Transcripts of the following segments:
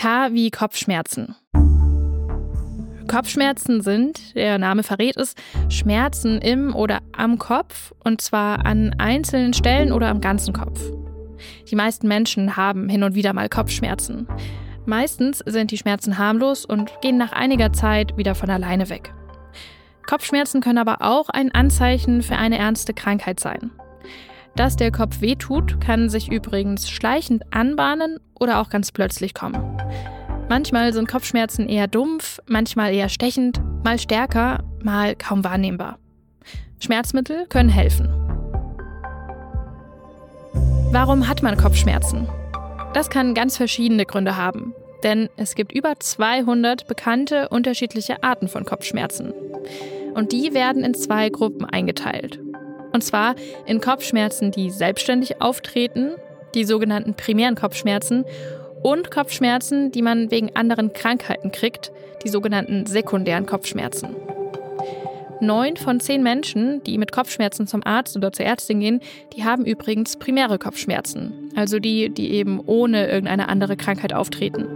K wie Kopfschmerzen. Kopfschmerzen sind, der Name verrät es, Schmerzen im oder am Kopf und zwar an einzelnen Stellen oder am ganzen Kopf. Die meisten Menschen haben hin und wieder mal Kopfschmerzen. Meistens sind die Schmerzen harmlos und gehen nach einiger Zeit wieder von alleine weg. Kopfschmerzen können aber auch ein Anzeichen für eine ernste Krankheit sein. Dass der Kopf wehtut, kann sich übrigens schleichend anbahnen oder auch ganz plötzlich kommen. Manchmal sind Kopfschmerzen eher dumpf, manchmal eher stechend, mal stärker, mal kaum wahrnehmbar. Schmerzmittel können helfen. Warum hat man Kopfschmerzen? Das kann ganz verschiedene Gründe haben, denn es gibt über 200 bekannte unterschiedliche Arten von Kopfschmerzen. Und die werden in zwei Gruppen eingeteilt. Und zwar in Kopfschmerzen, die selbstständig auftreten, die sogenannten primären Kopfschmerzen, und Kopfschmerzen, die man wegen anderen Krankheiten kriegt, die sogenannten sekundären Kopfschmerzen. Neun von zehn Menschen, die mit Kopfschmerzen zum Arzt oder zur Ärztin gehen, die haben übrigens primäre Kopfschmerzen, also die, die eben ohne irgendeine andere Krankheit auftreten.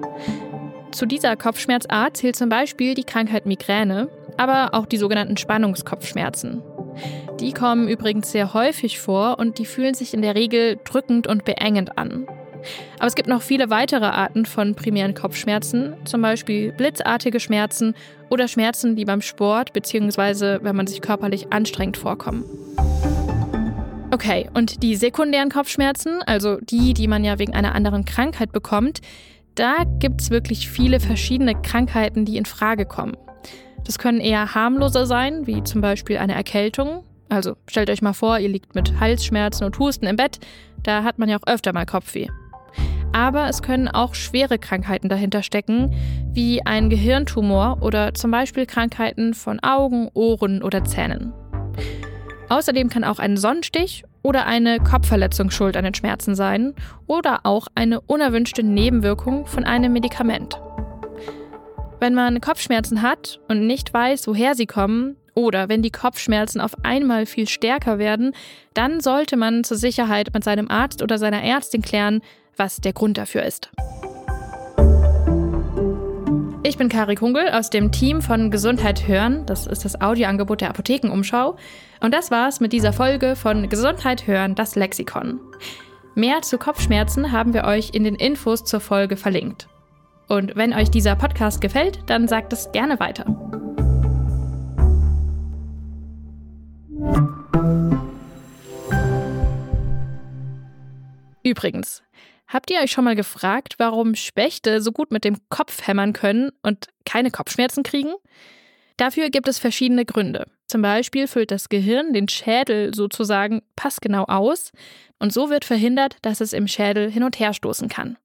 Zu dieser Kopfschmerzart zählt zum Beispiel die Krankheit Migräne, aber auch die sogenannten Spannungskopfschmerzen. Die kommen übrigens sehr häufig vor und die fühlen sich in der Regel drückend und beengend an. Aber es gibt noch viele weitere Arten von primären Kopfschmerzen, zum Beispiel blitzartige Schmerzen oder Schmerzen, die beim Sport bzw. wenn man sich körperlich anstrengt vorkommen. Okay, und die sekundären Kopfschmerzen, also die, die man ja wegen einer anderen Krankheit bekommt, da gibt es wirklich viele verschiedene Krankheiten, die in Frage kommen. Das können eher harmloser sein, wie zum Beispiel eine Erkältung. Also stellt euch mal vor, ihr liegt mit Halsschmerzen und Husten im Bett. Da hat man ja auch öfter mal Kopfweh. Aber es können auch schwere Krankheiten dahinter stecken, wie ein Gehirntumor oder zum Beispiel Krankheiten von Augen, Ohren oder Zähnen. Außerdem kann auch ein Sonnenstich oder eine Kopfverletzung schuld an den Schmerzen sein oder auch eine unerwünschte Nebenwirkung von einem Medikament. Wenn man Kopfschmerzen hat und nicht weiß, woher sie kommen, oder wenn die Kopfschmerzen auf einmal viel stärker werden, dann sollte man zur Sicherheit mit seinem Arzt oder seiner Ärztin klären, was der Grund dafür ist. Ich bin Kari Kungel aus dem Team von Gesundheit hören. Das ist das Audioangebot der Apothekenumschau. Und das war's mit dieser Folge von Gesundheit hören, das Lexikon. Mehr zu Kopfschmerzen haben wir euch in den Infos zur Folge verlinkt. Und wenn euch dieser Podcast gefällt, dann sagt es gerne weiter. Übrigens, habt ihr euch schon mal gefragt, warum Spechte so gut mit dem Kopf hämmern können und keine Kopfschmerzen kriegen? Dafür gibt es verschiedene Gründe. Zum Beispiel füllt das Gehirn den Schädel sozusagen passgenau aus und so wird verhindert, dass es im Schädel hin und her stoßen kann.